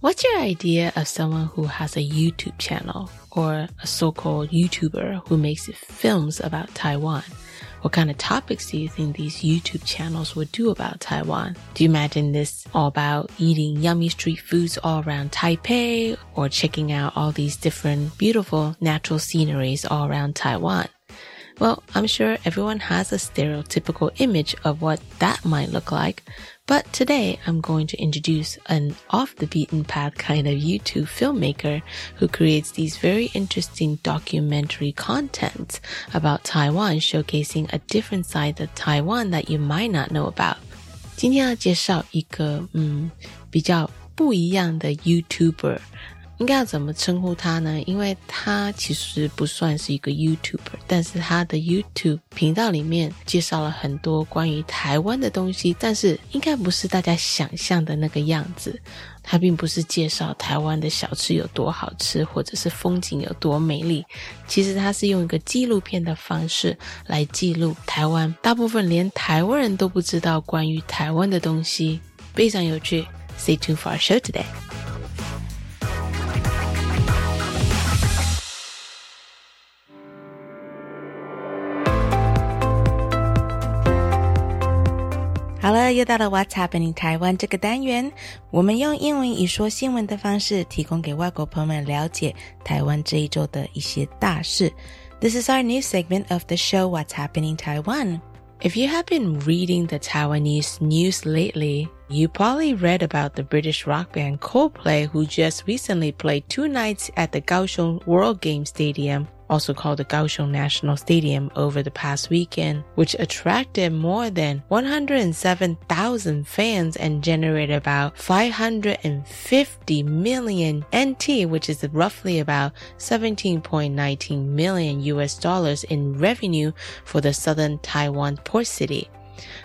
What's your idea of someone who has a YouTube channel or a so-called YouTuber who makes films about Taiwan? What kind of topics do you think these YouTube channels would do about Taiwan? Do you imagine this all about eating yummy street foods all around Taipei or checking out all these different beautiful natural sceneries all around Taiwan? Well, I'm sure everyone has a stereotypical image of what that might look like, but today I'm going to introduce an off the beaten path kind of YouTube filmmaker who creates these very interesting documentary content about Taiwan, showcasing a different side of Taiwan that you might not know about. 今天要介绍一个嗯比较不一样的 YouTuber。 应该要怎么称呼他呢？因为他其实不算是一个 YouTuber，但是他的 YouTube 频道里面介绍了很多关于台湾的东西，但是应该不是大家想象的那个样子。他并不是介绍台湾的小吃有多好吃，或者是风景有多美丽。其实他是用一个纪录片的方式来记录台湾，大部分连台湾人都不知道关于台湾的东西，非常有趣。Stay tuned for our show today. 好了，又到了 What's Happening 台湾这个单元，我们用英文以说新闻的方式，提供给外国朋友们了解台湾这一周的一些大事。This is our new segment of the show What's Happening Taiwan. If you have been reading the Taiwanese news lately, you probably read about the British rock band Coldplay who just recently played two nights at the Kaohsiung World Game Stadium also called the Kaohsiung National Stadium over the past weekend, which attracted more than 107,000 fans and generated about 550 million NT, which is roughly about 17.19 million US dollars in revenue for the southern Taiwan port city.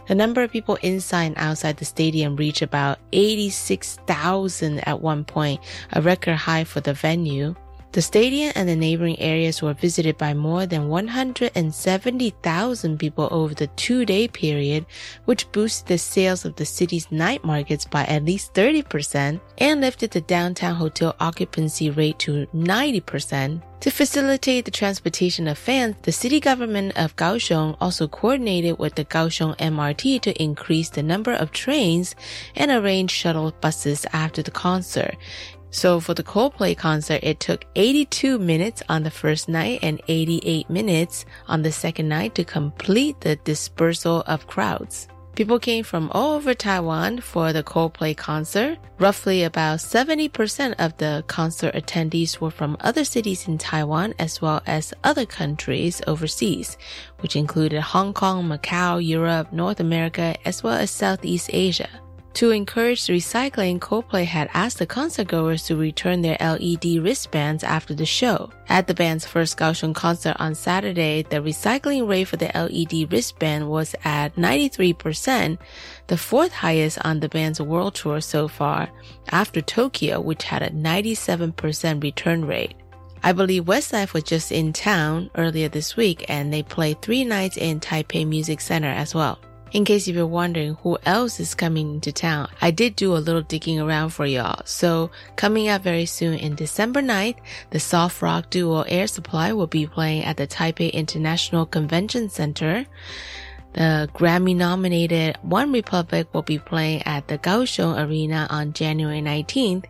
The number of people inside and outside the stadium reached about 86,000 at one point, a record high for the venue. The stadium and the neighboring areas were visited by more than 170,000 people over the two-day period, which boosted the sales of the city's night markets by at least 30% and lifted the downtown hotel occupancy rate to 90%. To facilitate the transportation of fans, the city government of Kaohsiung also coordinated with the Kaohsiung MRT to increase the number of trains and arrange shuttle buses after the concert. So for the Coldplay concert, it took 82 minutes on the first night and 88 minutes on the second night to complete the dispersal of crowds. People came from all over Taiwan for the Coldplay concert. Roughly about 70% of the concert attendees were from other cities in Taiwan as well as other countries overseas, which included Hong Kong, Macau, Europe, North America, as well as Southeast Asia. To encourage recycling, Coldplay had asked the concertgoers to return their LED wristbands after the show. At the band's first Kaohsiung concert on Saturday, the recycling rate for the LED wristband was at 93%, the fourth highest on the band's world tour so far, after Tokyo, which had a 97% return rate. I believe Westlife was just in town earlier this week and they played three nights in Taipei Music Center as well. In case you're wondering who else is coming into town, I did do a little digging around for y'all. So coming up very soon in December 9th, the soft rock duo Air Supply will be playing at the Taipei International Convention Center. The Grammy nominated One Republic will be playing at the Kaohsiung Arena on January 19th.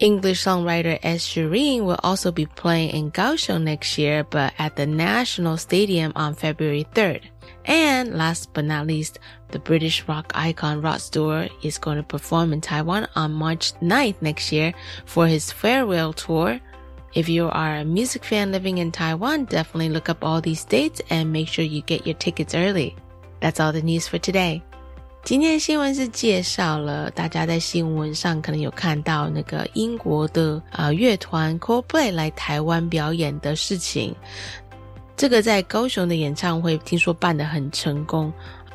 English songwriter Ed Sheeran will also be playing in Kaohsiung next year, but at the National Stadium on February 3rd. And last but not least, the British rock icon Rod Stewart is going to perform in Taiwan on March 9th next year for his farewell tour. If you are a music fan living in Taiwan, definitely look up all these dates and make sure you get your tickets early. That's all the news for today. 今天的新闻是介绍了大家在新闻上可能有看到那个英国的啊乐团 Coldplay 来台湾表演的事情。 这个在高雄的演唱会听说办得很成功。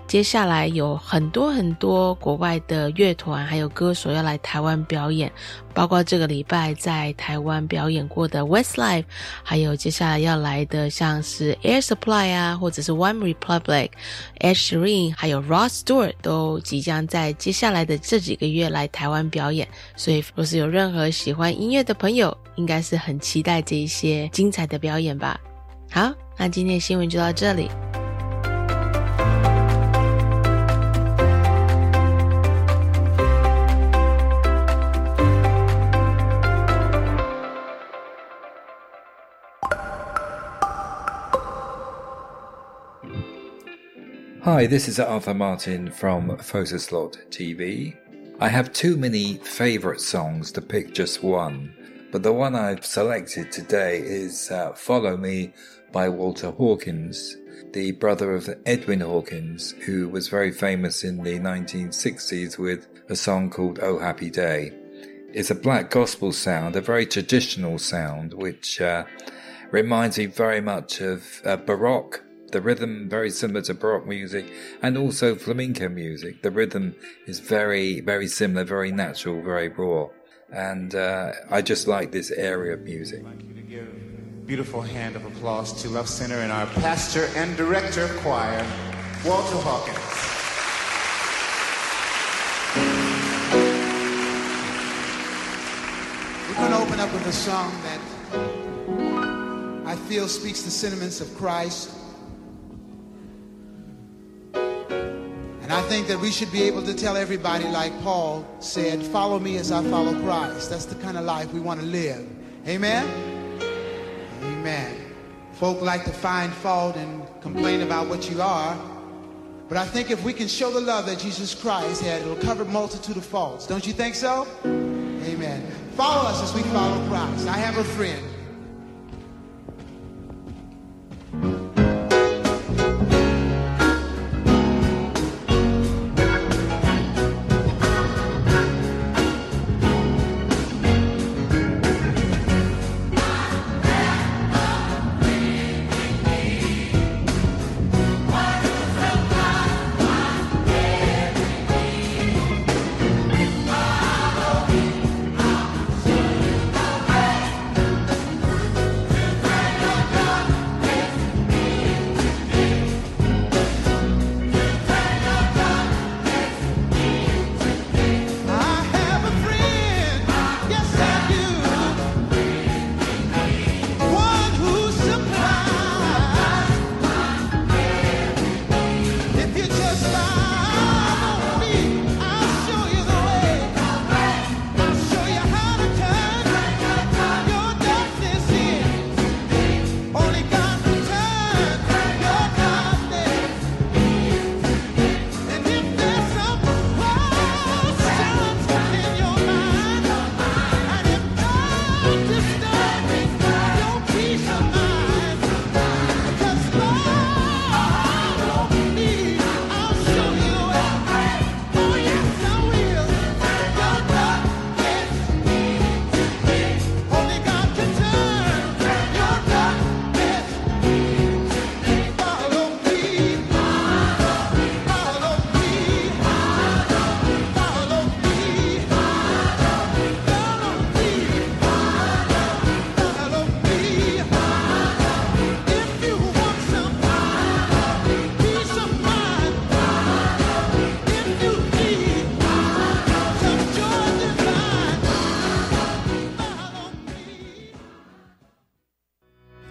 接下来有很多很多国外的乐团还有歌手要来台湾表演，包括这个礼拜在台湾表演过的 Westlife，还有接下来要来的像是 Air Supply 啊，或者是 One Republic、Ed Sheeran，还有 Ross Stewart 都即将在接下来的这几个月来台湾表演。所以，若是有任何喜欢音乐的朋友，应该是很期待这一些精彩的表演吧。好，那今天的新闻就到这里。Hi, this is Arthur Martin from Photoslot TV. I have too many favourite songs to pick just one, but the one I've selected today is uh, Follow Me by Walter Hawkins, the brother of Edwin Hawkins, who was very famous in the 1960s with a song called Oh Happy Day. It's a black gospel sound, a very traditional sound, which uh, reminds me very much of uh, Baroque the rhythm very similar to baroque music and also flamenco music. The rhythm is very, very similar, very natural, very raw. And uh, I just like this area of music. Beautiful hand of applause to Love Center and our pastor and director of choir, Walter Hawkins. We're going to open up with a song that I feel speaks the sentiments of Christ And I think that we should be able to tell everybody, like Paul said, follow me as I follow Christ. That's the kind of life we want to live. Amen? Amen. Folk like to find fault and complain about what you are. But I think if we can show the love that Jesus Christ had, it'll cover multitude of faults. Don't you think so? Amen. Follow us as we follow Christ. I have a friend.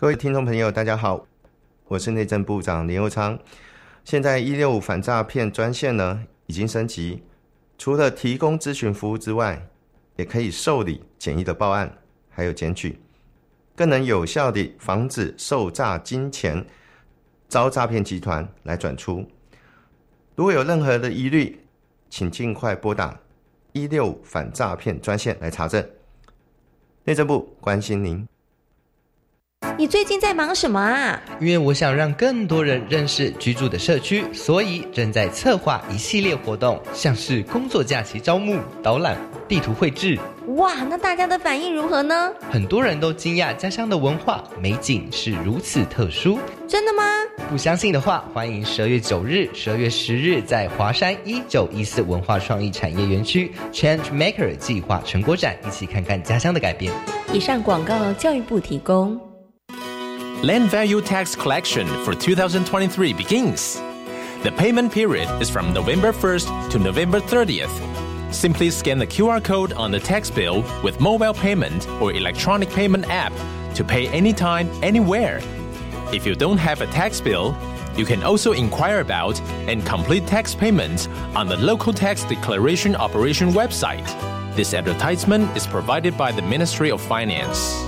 各位听众朋友，大家好，我是内政部长林佑昌。现在一六五反诈骗专线呢已经升级，除了提供咨询服务之外，也可以受理简易的报案，还有检举，更能有效地防止受诈金钱遭诈骗集团来转出。如果有任何的疑虑，请尽快拨打一六五反诈骗专线来查证。内政部关心您。你最近在忙什么啊？因为我想让更多人认识居住的社区，所以正在策划一系列活动，像是工作假期招募、导览、地图绘制。哇，那大家的反应如何呢？很多人都惊讶家乡的文化美景是如此特殊。真的吗？不相信的话，欢迎十二月九日、十二月十日在华山一九一四文化创意产业园区 Change Maker 计划成果展，一起看看家乡的改变。以上广告教育部提供。Land Value Tax Collection for 2023 begins. The payment period is from November 1st to November 30th. Simply scan the QR code on the tax bill with mobile payment or electronic payment app to pay anytime, anywhere. If you don't have a tax bill, you can also inquire about and complete tax payments on the local tax declaration operation website. This advertisement is provided by the Ministry of Finance.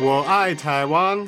我爱台湾。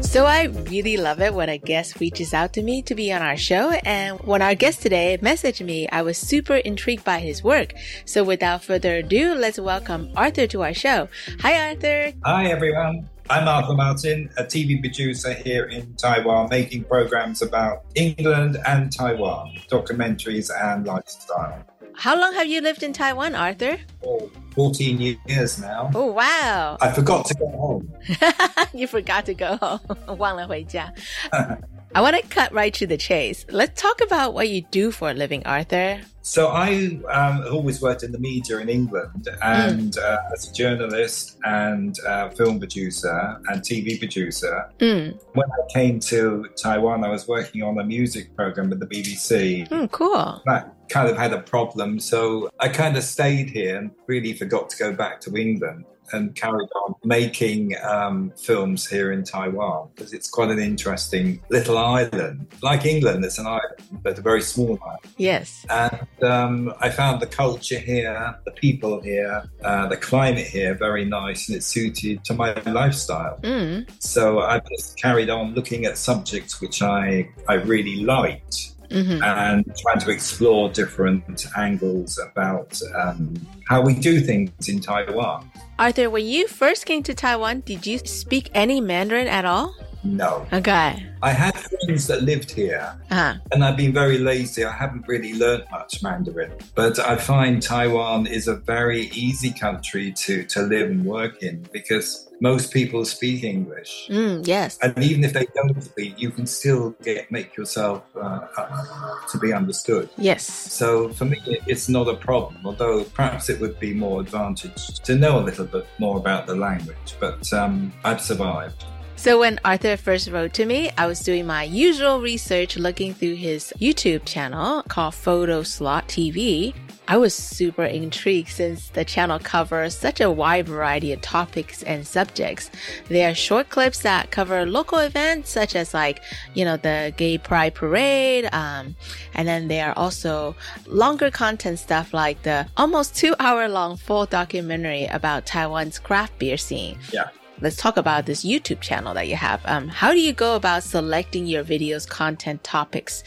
So I really love it when a guest reaches out to me to be on our show. And when our guest today messaged me, I was super intrigued by his work. So without further ado, let's welcome Arthur to our show. Hi, Arthur. Hi, everyone. I'm Arthur Martin, a TV producer here in Taiwan, making programs about England and Taiwan, documentaries and lifestyle. How long have you lived in Taiwan, Arthur? For 14 years now. Oh, wow. I forgot to go home. you forgot to go home. 忘了回家. I want to cut right to the chase. Let's talk about what you do for a living, Arthur. So I um, have always worked in the media in England, and uh, as a journalist and uh, film producer and TV producer. Mm. When I came to Taiwan, I was working on a music program with the BBC. Mm, cool. That kind of had a problem, so I kind of stayed here and really forgot to go back to England and carried on making um, films here in Taiwan because it's quite an interesting little island. Like England, it's an island, but a very small island. Yes. And um, I found the culture here, the people here, uh, the climate here very nice and it suited to my lifestyle. Mm. So I just carried on looking at subjects which I, I really liked Mhm. and trying to explore different angles about um, how we do things in Taiwan. Arthur, when you first came to Taiwan, did you speak any Mandarin at all? No. Okay. I had friends that lived here Uh-huh. and I've been very lazy. I haven't really learned much Mandarin. But I find Taiwan is a very easy country to, to live and work in because most people speak English. Mm, yes. And even if they don't speak, you can still get make yourself uh, uh, to be understood. Yes. So for me, it's not a problem. Although perhaps it would be more advantage to know a little bit more about the language. But um, I've survived. So when Arthur first wrote to me, I was doing my usual research looking through his YouTube channel called Photo Slot TV. I was super intrigued since the channel covers such a wide variety of topics and subjects. There are short clips that cover local events such as like, you know, the Gay Pride Parade. Um, and then there are also longer content stuff like the almost two hour long full documentary about Taiwan's craft beer scene. Yeah. Let's talk about this YouTube channel that you have. Um, how do you go about selecting your videos, content topics,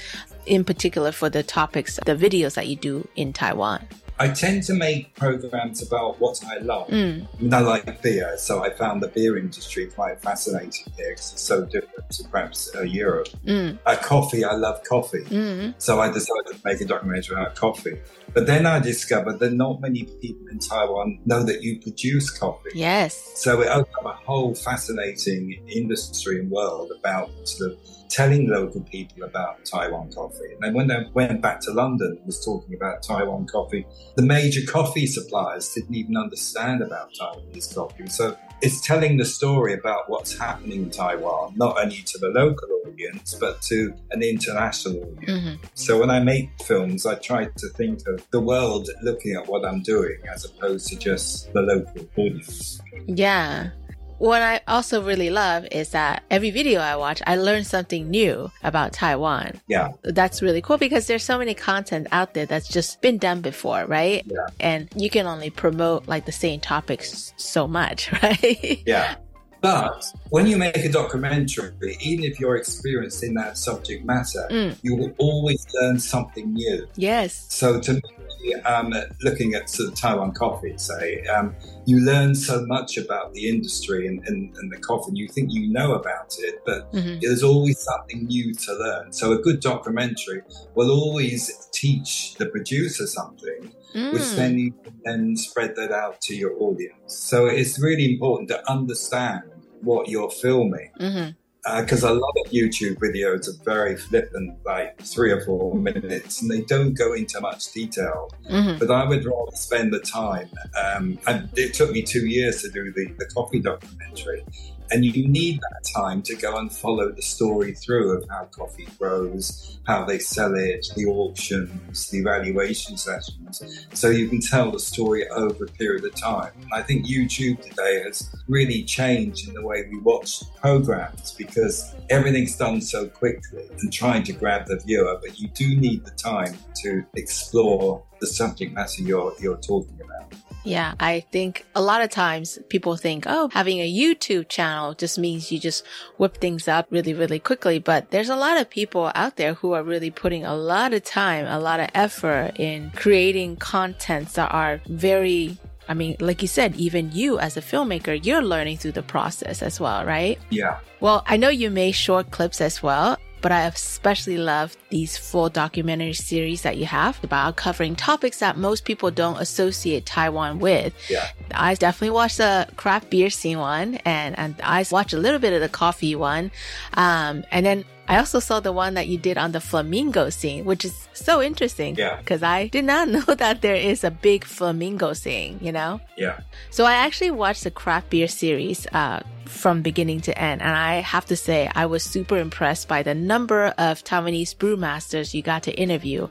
in particular for the topics, the videos that you do in Taiwan? I tend to make programs about what I love. Mm. I mean, I like beer, so I found the beer industry quite fascinating here because it's so different to perhaps uh, Europe. Mm. Uh, coffee, I love coffee. Mm. So I decided to make a documentary about coffee. But then I discovered that not many people in Taiwan know that you produce coffee. Yes. So it opened up a whole fascinating industry and world about sort of telling local people about Taiwan coffee. And then when I went back to London and was talking about Taiwan coffee, the major coffee suppliers didn't even understand about Taiwanese coffee. So it's telling the story about what's happening in Taiwan, not only to the local audience, but to an international audience. Mhm. So when I make films, I try to think of the world looking at what I'm doing as opposed to just the local audience. Yeah. What I also really love is that every video I watch, I learn something new about Taiwan. Yeah. That's really cool because there's so many content out there that's just been done before, right? Yeah. And you can only promote like the same topics so much, right? Yeah. But when you make a documentary, even if you're experienced in that subject matter, Mm. you will always learn something new. yes. So to me, um, looking at sort of Taiwan coffee, say, um, you learn so much about the industry and, and, and the coffee, and you think you know about it, but Mhm. there's always something new to learn. So a good documentary will always teach the producer something, which Mm. then you can then spread that out to your audience. So it's really important to understand what you're filming Mhm. Because a lot of YouTube videos are very flippant, like three or four minutes, and they don't go into much detail. Mhm. But I would rather spend the time. Um, and it took me two years to do the, the coffee documentary. And you need that time to go and follow the story through of how coffee grows, how they sell it, the auctions, the evaluation sessions. So you can tell the story over a period of time. And I think YouTube today has really changed in the way we watch programs because everything's done so quickly and trying to grab the viewer, but you do need the time to explore the subject matter you're, you're talking about. Yeah, I think a lot of times people think, oh, having a YouTube channel just means you just whip things up really, really quickly. But there's a lot of people out there who are really putting a lot of time, a lot of effort in creating contents that are very I mean, like you said, even you as a filmmaker, you're learning through the process as well, right? Yeah. Well, I know you made short clips as well, but I especially love these full documentary series that you have about covering topics that most people don't associate Taiwan with. Yeah. I definitely watched the craft beer scene one and, and I watched a little bit of the coffee one. Um, and then I also saw the one that you did on the flamenco scene, which is so interesting. Yeah. Cause I did not know that there is a big flamenco scene, you know? Yeah. So I actually watched the craft beer series uh, from beginning to end, and I have to say I was super impressed by the number of Taiwanese brewmasters you got to interview.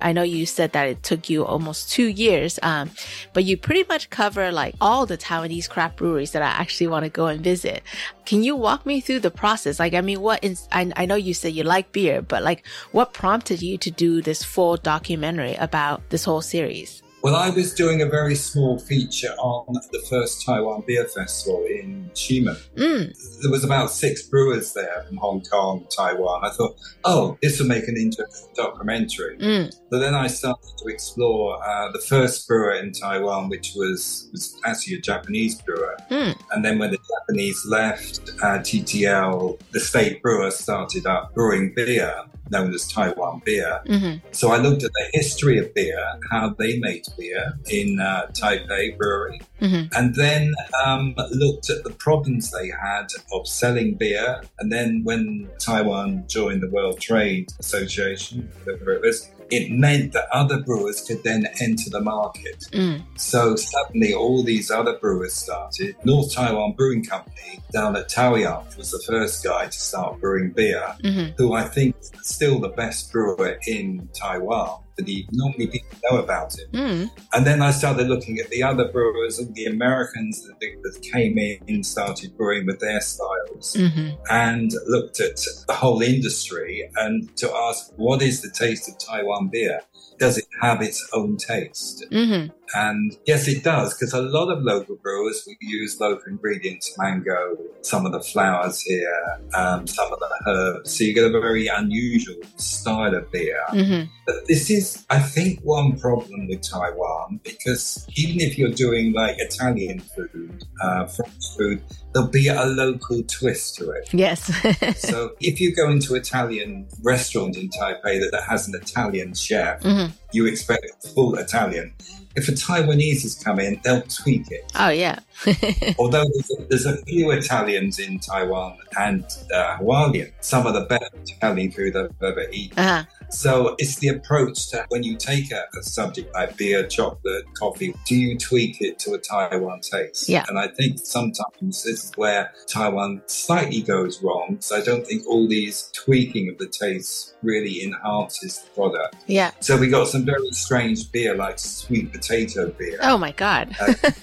I know you said that it took you almost two years, um, but you pretty much cover like all the Taiwanese craft breweries that I actually want to go and visit. Can you walk me through the process? Like, I mean, what is, I, I know you said you like beer, but like, what prompted you to do this full documentary about this whole series? Well, I was doing a very small feature on the first Taiwan Beer Festival in Ximen. Mm. There was about six brewers there from Hong Kong, Taiwan. I thought, oh, this will make an interesting documentary. Mm. But then I started to explore uh, the first brewer in Taiwan, which was, was actually a Japanese brewer. Mm. And then when the Japanese left, uh, TTL, the state brewer, started up brewing beer known as Taiwan beer. hmm So I looked at the history of beer, how they made beer in uh, Taipei Brewery, hmm and then um, looked at the problems they had of selling beer. And then when Taiwan joined the World Trade Association, whatever it was, it meant that other brewers could then enter the market. Mm. So suddenly all these other brewers started. North Taiwan Brewing Company down at Taoyuan was the first guy to start brewing beer hmm who I think is still the best brewer in Taiwan. Nobody normally people know about it. Mm. And then I started looking at the other brewers, all the Americans that, that came in and started brewing with their styles, hmm and looked at the whole industry and to ask, what is the taste of Taiwan beer? Does it have its own taste? hmm And yes, it does, because a lot of local brewers use local ingredients, mango, some of the flowers here, um, some of the herbs. So you get a very unusual style of beer. hmm But this is, I think, one problem with Taiwan because even if you're doing like Italian food, uh, French food, there'll be a local twist to it. Yes. so if you go into Italian restaurant in Taipei that, that has an Italian chef, Mhm. you expect full Italian. If a Taiwanese has come in, they'll tweak it. oh yeah. Although there's a, there's a few Italians in Taiwan and uh, Hawaiian, some of the best Italian food I've ever eaten. uh-huh. So it's the approach to when you take a, a subject like beer, chocolate, coffee, do you tweak it to a Taiwan taste? Yeah. And I think sometimes this where Taiwan slightly goes wrong. So I don't think all these tweaking of the taste really enhances the product. Yeah. So we got some very strange beer like sweet potato beer. Oh my God.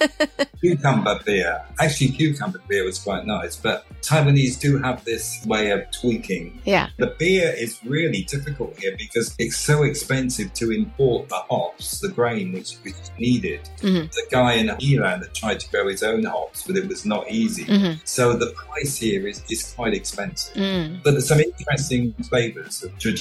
cucumber beer. Actually, cucumber beer was quite nice, but Taiwanese do have this way of tweaking. Yeah. The beer is really difficult here because it's so expensive to import the hops, the grain which, which is needed. Mhm. The guy in Yilan that tried to grow his own hops, but it was not easy. Mhm. So the price here is, is quite expensive. Mm. But there's some interesting flavors of traditional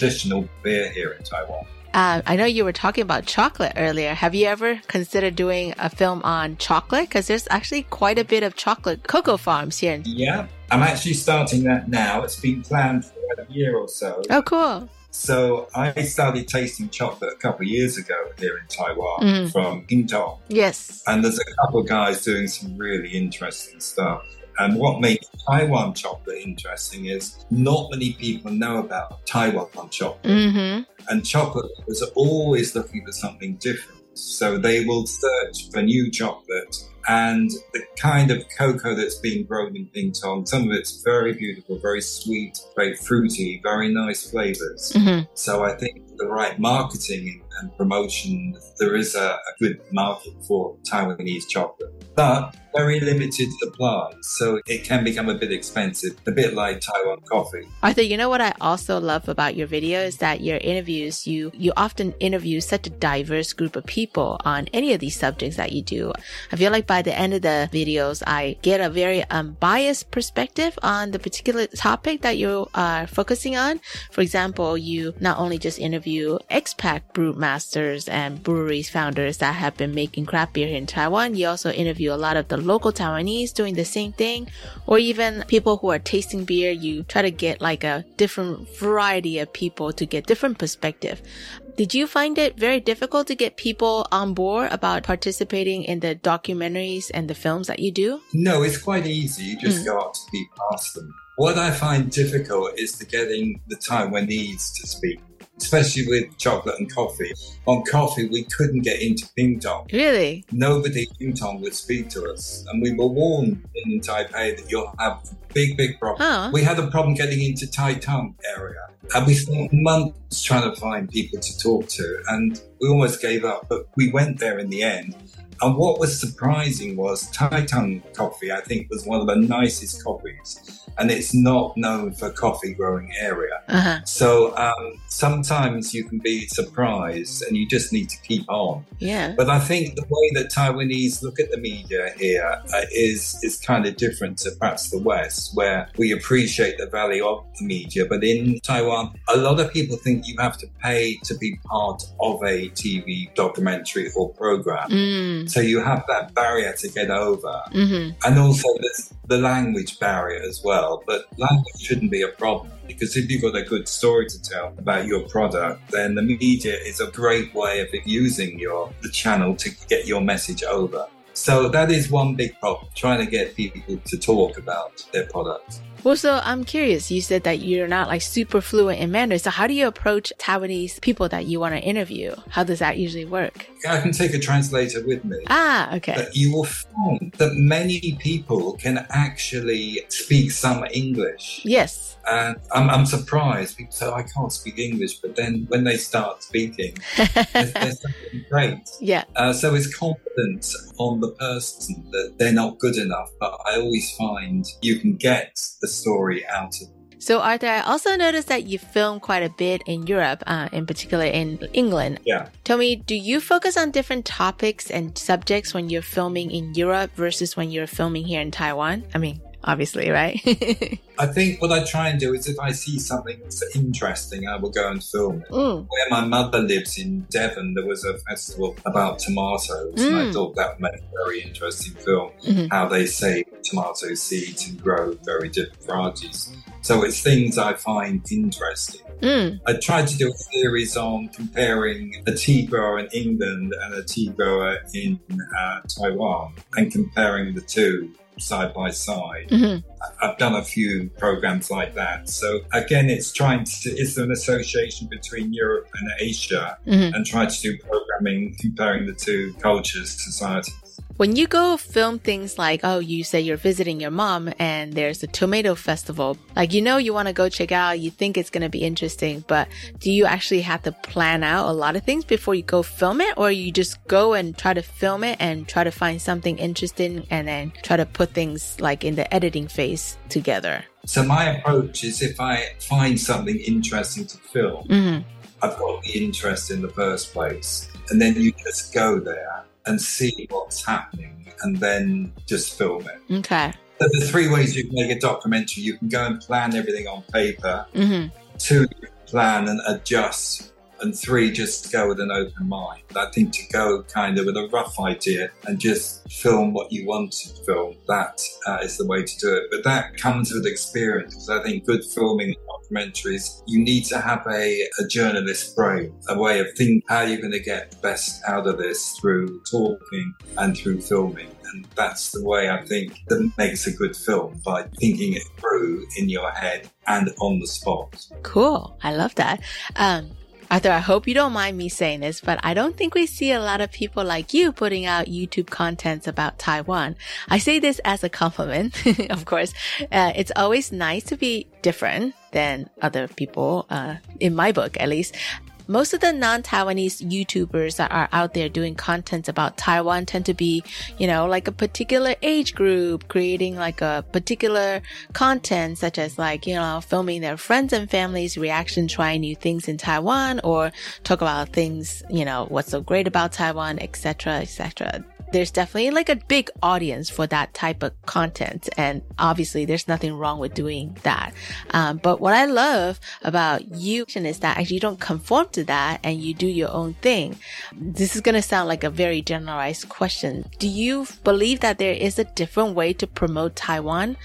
beer here in Taiwan. Uh, I know you were talking about chocolate earlier. Have you ever considered doing a film on chocolate? Because there's actually quite a bit of chocolate cocoa farms here. Yeah, I'm actually starting that now. It's been planned for a year or so. Oh, cool. So I started tasting chocolate a couple of years ago here in Taiwan Mhm. from Pingtung. Yes. And there's a couple of guys doing some really interesting stuff. And what makes Taiwan chocolate interesting is not many people know about Taiwan chocolate. Mm-hmm. And chocolate was always looking for something different. So they will search for new chocolate and the kind of cocoa that's being grown in Pingtung. Some of it's very beautiful, very sweet, very fruity, very nice flavors. Mm-hmm. So I think the right marketing and promotion, there is a, a good market for Taiwanese chocolate, but very limited supply. So it can become a bit expensive, a bit like Taiwan coffee. Arthur, you know what I also love about your video is that your interviews, you you often interview such a diverse group of people on any of these subjects that you do. I feel like by the end of the videos, I get a very um, unbiased perspective on the particular topic that you are focusing on. For example, you not only just interview expat brew masters and breweries founders that have been making craft beer here in Taiwan, you also interview a lot of the local Taiwanese doing the same thing, or even people who are tasting beer. You try to get like a different variety of people to get different perspective. Did you find it very difficult to get people on board about participating in the documentaries and the films that you do? No, it's quite easy. You just hmm. go up to people, ask them. What I find difficult is to getting the Taiwanese to speak, especially with chocolate and coffee. On coffee, we couldn't get into Pingtung. Really? Nobody in Pingtung would speak to us. And we were warned in Taipei that you'll have big, big problem. Huh. We had a problem getting into Taitung area. And we spent months trying to find people to talk to. And we almost gave up, but we went there in the end. And what was surprising was Taitung coffee, I think, was one of the nicest coffees. And it's not known for coffee growing area. Uh-huh. So um, sometimes you can be surprised and you just need to keep on. Yeah. But I think the way that Taiwanese look at the media here uh, is is kind of different to perhaps the West, where we appreciate the value of the media. But in Taiwan, a lot of people think you have to pay to be part of a TV documentary or program. Mm. So you have that barrier to get over. Mm-hmm. And also there's the language barrier as well. But language shouldn't be a problem because if you've got a good story to tell about your product, then the media is a great way of using your the channel to get your message over. So that is one big problem, trying to get people to talk about their products. Well, so I'm curious. You said that you're not like super fluent in Mandarin. So how do you approach Taiwanese people that you want to interview? How does that usually work? I can take a translator with me. Ah, okay. But you will find that many people can actually speak some English. Yes. And I'm, I'm surprised. People say, I can't speak English. But then when they start speaking, there's, there's something great. Yeah. Uh, so it's confidence on the person that they're not good enough. But I always find you can get the story out of. So, Arthur, I also noticed that you film quite a bit in Europe, uh, in particular in England. Yeah. Tell me, do you focus on different topics and subjects when you're filming in Europe versus when you're filming here in Taiwan? I mean, obviously, right? I think what I try and do is if I see something that's interesting, I will go and film it. Mm. Where my mother lives in Devon, there was a festival about tomatoes, and I Mm. thought that made a very interesting film. Mhm. How they save tomato seeds and grow very different varieties. So it's things I find interesting. Mm. I tried to do a series on comparing a tea grower in England and a tea grower in uh, Taiwan and comparing the two side by side. Mhm. I've done a few programs like that. So again, it's trying to, it's an association between Europe and Asia Mhm. and try to do programming comparing the two cultures, societies. When you go film things like, oh, you say you're visiting your mom and there's a tomato festival, like, you know, you want to go check out, you think it's going to be interesting, but do you actually have to plan out a lot of things before you go film it? Or you just go and try to film it and try to find something interesting and then try to put things like in the editing phase together? So my approach is if I find something interesting to film, hmm I've got the interest in the first place. And then you just go there and see what's happening and then just film it. Okay. So the three ways you can make a documentary you can go and plan everything on paper, hmm two, plan and adjust. And three, just go with an open mind. I think to go kind of with a rough idea and just film what you want to film, that uh, is the way to do it. But that comes with experience. Because I think good filming documentaries, you need to have a, a journalist brain, a way of thinking how you're going to get the best out of this through talking and through filming. And that's the way I think that makes a good film by thinking it through in your head and on the spot. Cool. I love that. Um, Arthur, I hope you don't mind me saying this, but I don't think we see a lot of people like you putting out YouTube contents about Taiwan. I say this as a compliment, of course. Uh, it's always nice to be different than other people, uh, in my book at least. Most of the non-Taiwanese YouTubers that are out there doing content about Taiwan tend to be, you know, like a particular age group, creating like a particular content, such as like, you know, filming their friends and families reaction, trying new things in Taiwan or talk about things, you know, what's so great about Taiwan, etc., etc there's definitely like a big audience for that type of content. And obviously there's nothing wrong with doing that. Um, but what I love about you is that actually you don't conform to that and you do your own thing. This is going to sound like a very generalized question. Do you believe that there is a different way to promote Taiwan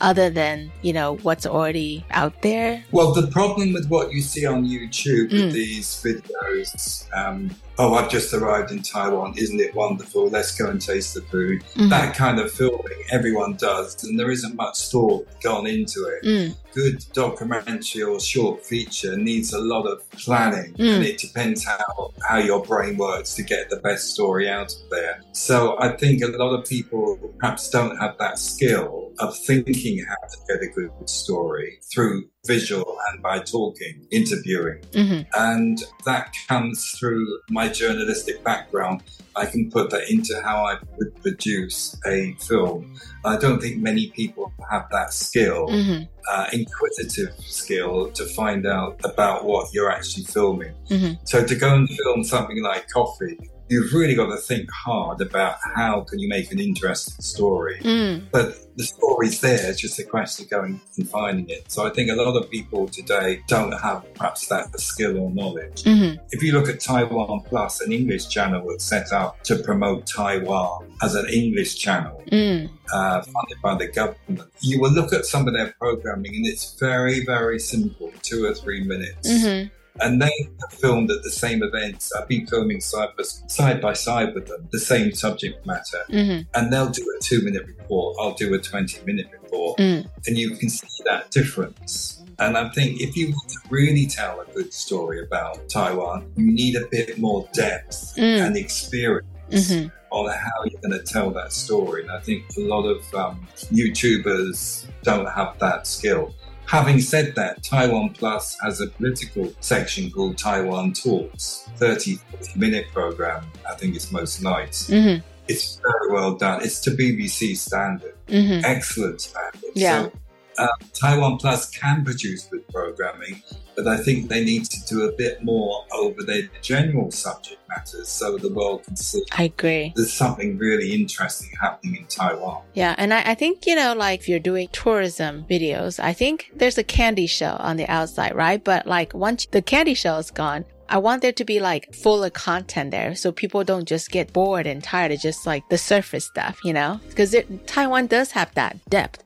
other than, you know, what's already out there? Well, the problem with what you see on YouTube Mm. with these videos, um, oh, I've just arrived in Taiwan, isn't it wonderful? Let's go and taste the food. Mhm. That kind of filming everyone does, and there isn't much thought gone into it. Mm. Good documentary or short feature needs a lot of planning, Mm. and it depends how, how your brain works to get the best story out of there. So I think a lot of people perhaps don't have that skill of thinking how to get a good story through visual and by talking, interviewing. hmm And that comes through my journalistic background. I can put that into how I would produce a film. I don't think many people have that skill, hmm uh, inquisitive skill to find out about what you're actually filming. hmm So to go and film something like coffee, you've really got to think hard about how can you make an interesting story. Mm. But the story's there, it's just a question of going and finding it. So I think a lot of people today don't have perhaps that skill or knowledge. hmm If you look at Taiwan Plus, an English channel was set up to promote Taiwan as an English channel Mm. uh, funded by the government. You will look at some of their programming and it's very, very simple, two or three minutes. hmm and they have filmed at the same events. I've been filming side by side, by side with them, the same subject matter, hmm and they'll do a two minute report. I'll do a 20 minute report, Mm. and you can see that difference. And I think if you want to really tell a good story about Taiwan, you need a bit more depth Mm. and experience Mhm. on how you're going to tell that story. And I think a lot of um, YouTubers don't have that skill. Having said that, Taiwan Plus has a political section called Taiwan Talks, 30, 40 minute program. I think it's most nights. hmm It's very well done. It's to BBC standard, hmm excellent standard. Yeah. So, um, Taiwan Plus can produce good programming, but I think they need to do a bit more over their general subject matters so the world can see I agree. there's something really interesting happening in Taiwan. Yeah, and I, I think, you know, like if you're doing tourism videos, I think there's a candy shell on the outside, right? But like once the candy shell is gone, I want there to be like fuller content there so people don't just get bored and tired of just like the surface stuff, you know? Because Taiwan does have that depth.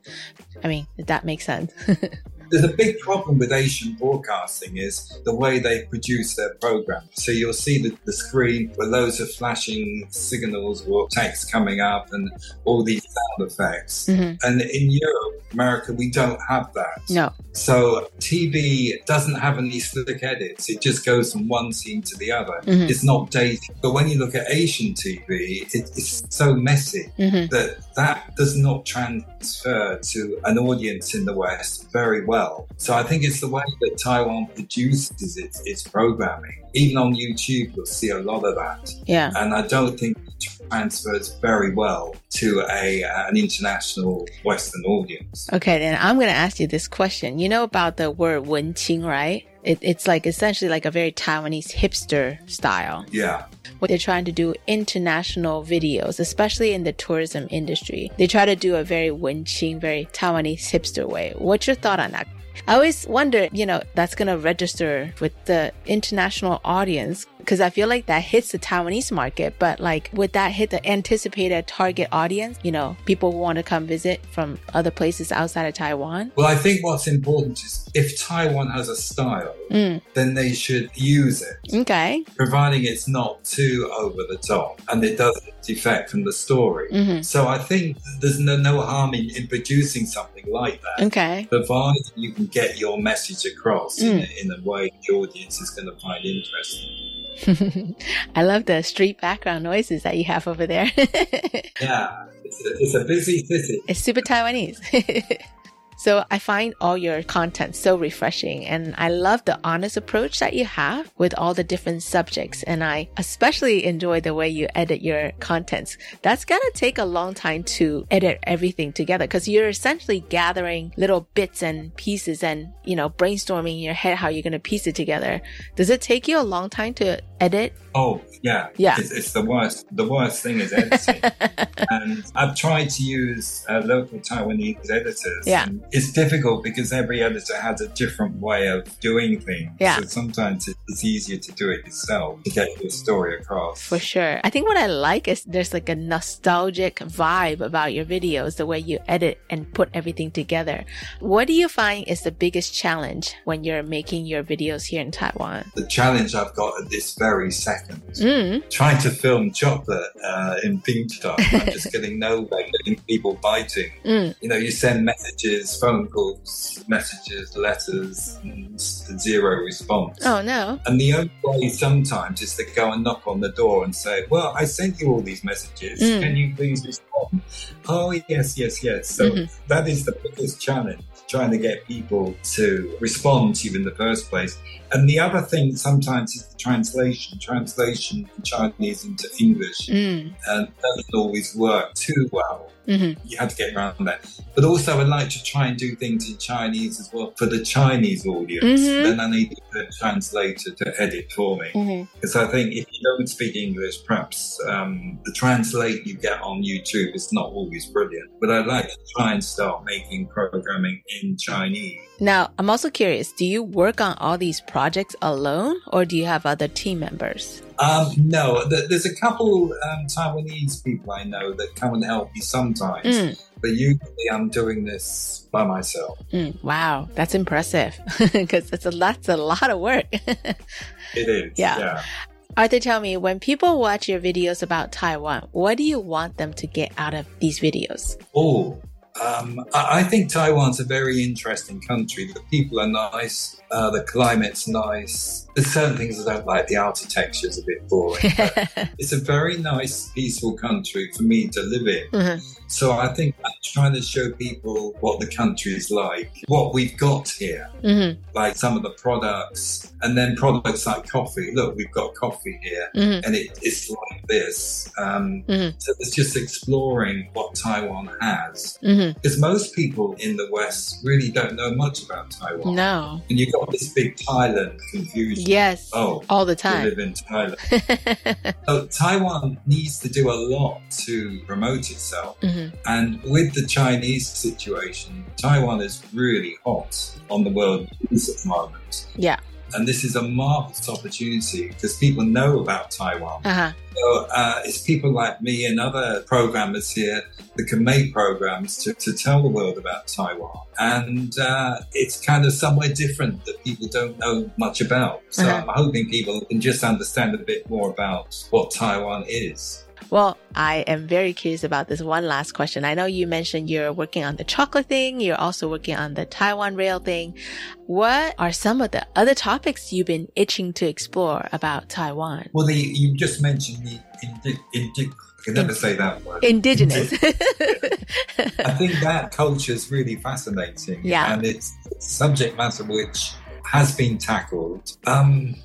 I mean, that makes sense. There's a big problem with Asian broadcasting is the way they produce their program. So you'll see the, the screen with loads of flashing signals or text coming up and all these sound effects. Mhm. And in Europe, America, we don't have that. No. So TV doesn't have any slick edits. It just goes from one scene to the other. Mhm. It's not dated. But when you look at Asian TV, it, it's so messy Mhm. that that does not transfer to an audience in the West very well. So I think it's the way that Taiwan produces its, its programming. Even on YouTube, you'll see a lot of that. Yeah. And I don't think it transfers very well to a uh, an international Western audience. Okay, then I'm going to ask you this question. You know about the word 文青, right? It, it's like essentially like a very Taiwanese hipster style. Yeah. What they're trying to do international videos, especially in the tourism industry. They try to do a very 文青, very Taiwanese hipster way. What's your thought on that? I always wonder, you know, that's going to register with the international audience because I feel like that hits the Taiwanese market, but like would that hit the anticipated target audience? You know, people who want to come visit from other places outside of Taiwan. Well, I think what's important is if Taiwan has a style, Mm, then they should use it, okay. providing it's not too over the top and it doesn't defect from the story. Mhm. So I think there's no, no harm in, in producing something like that. Okay. Provided you can get your message across Mm. a, in a way the audience is going to find interesting. I love the street background noises that you have over there. Yeah, it's a, it's a busy city. It's super Taiwanese. so I find all your content so refreshing and I love the honest approach that you have with all the different subjects. And I especially enjoy the way you edit your contents. That's gonna take a long time to edit everything together because you're essentially gathering little bits and pieces and, you know, brainstorming in your head how you're gonna piece it together. Does it take you a long time to edit? Oh yeah, Yeah. It's, it's the worst. The worst thing is editing, and I've tried to use uh, local Taiwanese editors. Yeah. it's difficult because every editor has a different way of doing things. Yeah. So sometimes it's easier to do it yourself to get your story across. For sure. I think what I like is there's like a nostalgic vibe about your videos, the way you edit and put everything together. What do you find is the biggest challenge when you're making your videos here in Taiwan? The challenge I've got at this very second, Mm. trying to film chocolate uh, in Pingtung, I'm just getting nowhere, getting people biting. Mm. You know, you send messages, phone calls, messages, letters, and zero response. Oh no. And the only way sometimes is to go and knock on the door and say, Well, I sent you all these messages. Mm. Can you please respond? Oh, yes, yes, yes. So Mhm. that is the biggest challenge, trying to get people to respond to you in the first place. And the other thing sometimes is the translation, translation from Chinese into English. Mm. And doesn't always work too well. Hmm You have to get around that. But also, I would like to try and do things in Chinese as well for the Chinese audience. Mhm. Then I need a translator to edit for me. hmm Because I think if you don't speak English, perhaps um, the translate you get on YouTube is not always brilliant. But I'd like to try and start making programming in Chinese. Now, I'm also curious, do you work on all these projects alone or do you have other team members? Um, no, th- there's a couple um, Taiwanese people I know that come and help me sometimes, Mm. but usually I'm doing this by myself. Mm, wow, that's impressive because it's a that's a lot of work. It is. Yeah. yeah. Arthur, tell me, when people watch your videos about Taiwan, what do you want them to get out of these videos? Oh, um, I, think Taiwan's a very interesting country. The people are nice. Uh, the climate's nice. There's certain things I don't like. The architecture's a bit boring. but it's a very nice, peaceful country for me to live in. Mhm. So I think I'm trying to show people what the country is like, what we've got here, Mhm, like some of the products, and then products like coffee. Look, we've got coffee here, mhm, and it, it's like this. Um, Mhm. So it's just exploring what Taiwan has. Mhm. Because most people in the West really don't know much about Taiwan. No. And you've got this big Thailand confusion. Yes. Oh, All the time. live in Thailand. so Taiwan needs to do a lot to promote itself. Mhm. And with the Chinese situation, Taiwan is really hot on the world at the moment. Yeah. And this is a marvelous opportunity because people know about Taiwan. Uh huh. So uh, it's people like me and other programmers here that can make programs to, to tell the world about Taiwan. And uh, it's kind of somewhere different that people don't know much about. So Uh-huh. I'm hoping people can just understand a bit more about what Taiwan is. Well, I am very curious about this one last question. I know you mentioned you're working on the chocolate thing. You're also working on the Taiwan rail thing. What are some of the other topics you've been itching to explore about Taiwan? Well, the, you just mentioned the indi- indi- I can never say that word. Indigenous. I think that culture is really fascinating. Yeah. And it's subject matter which has been tackled. Um,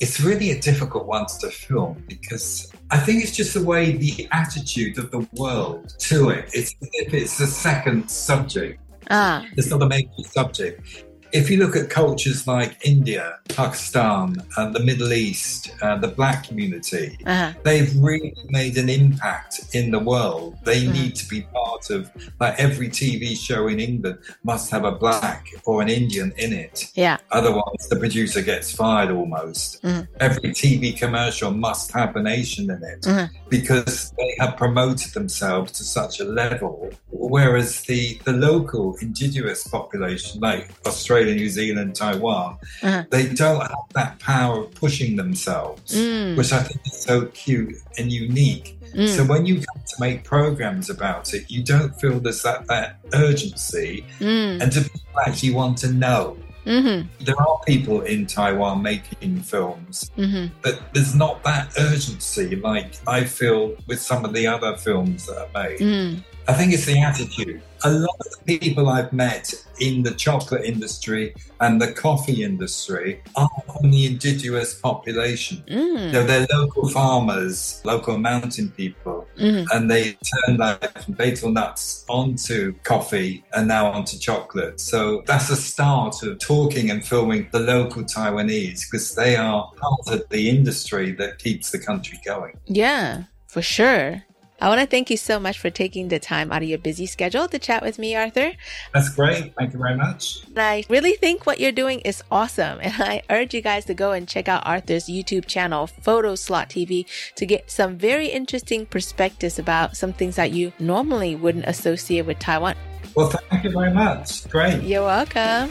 it's really a difficult one to film because I think it's just the way the attitude of the world to it. It's if it's a second subject. ah. It's not a major subject. If you look at cultures like India, Pakistan, and the Middle East, uh, the black community, Uh-huh. they've really made an impact in the world. They Mhm. need to be part of, like every TV show in England must have a black or an Indian in it. Yeah. Otherwise, the producer gets fired almost. Mhm. Every TV commercial must have an Asian in it Mhm. because they have promoted themselves to such a level. Whereas the, the local indigenous population, like Australia, New Zealand, Taiwan, Uh-huh. they don't have that power of pushing themselves, Mm. which I think is so cute and unique. Mm. So when you come to make programs about it, you don't feel there's that, that urgency Mm. and to people actually want to know. Mm-hmm. There are people in Taiwan making films, Mm-hmm. but there's not that urgency like I feel with some of the other films that are made. Mm. I think it's the attitude. A lot of the people I've met in the chocolate industry and the coffee industry are from the indigenous population. Mm. know, they're local farmers, local mountain people, Mm. and they turn like from betel nuts onto coffee and now onto chocolate. So that's a start of talking and filming the local Taiwanese because they are part of the industry that keeps the country going. Yeah, for sure. I want to thank you so much for taking the time out of your busy schedule to chat with me, Arthur. That's great. Thank you very much. And I really think what you're doing is awesome. And I urge you guys to go and check out Arthur's YouTube channel, Photo Slot TV, to get some very interesting perspectives about some things that you normally wouldn't associate with Taiwan. Well, thank you very much. Great. You're welcome.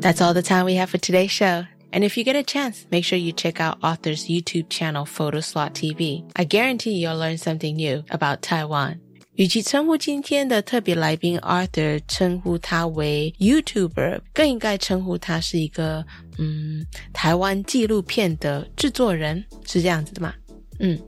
That's all the time we have for today's show. And if you get a chance, make sure you check out Arthur's YouTube channel, Photoslot TV. I guarantee you'll learn something new about Taiwan. 与其称呼今天的特别来宾 YouTuber，更应该称呼他是一个嗯台湾纪录片的制作人，是这样子的吗？嗯，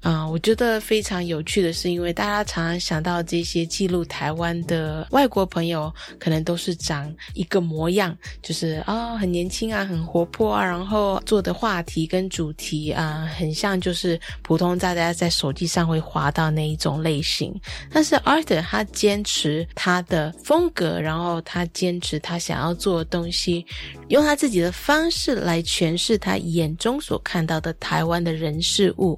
啊、我觉得非常有趣的是，因为大家常常想到这些记录台湾的外国朋友，可能都是长一个模样，就是啊、很年轻啊，很活泼啊，然后做的话题跟主题啊、很像就是普通大家在手机上会滑到那一种类型。但是 Arthur 他坚持他的风格，然后他坚持他想要做的东西，用他自己的方式来诠释他眼中所看到的台湾的人事物。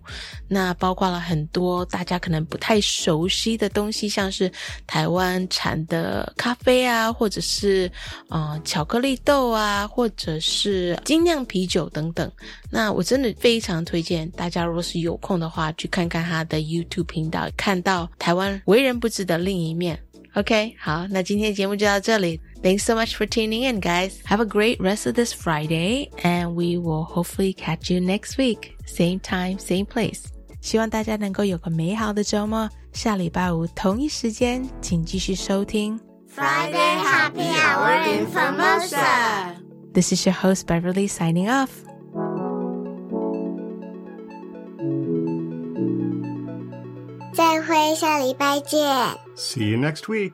那包括了很多大家可能不太熟悉的东西，像是台湾产的咖啡啊，或者是呃巧克力豆啊，或者是精酿啤酒等等。那我真的非常推荐大家，如果是有空的话，去看看他的 YouTube 频道，看到台湾为人不知的另一面。OK，好，那今天的节目就到这里。Thanks so much for tuning in, guys. Have a great rest of this Friday, and we will hopefully catch you next week. Same time, same place. 希望大家能够有个美好的周末。下礼拜五同一时间，请继续收听 Friday Happy Hour in Formosa. This is your host Beverly signing off. 再会，下礼拜见。 See you next week.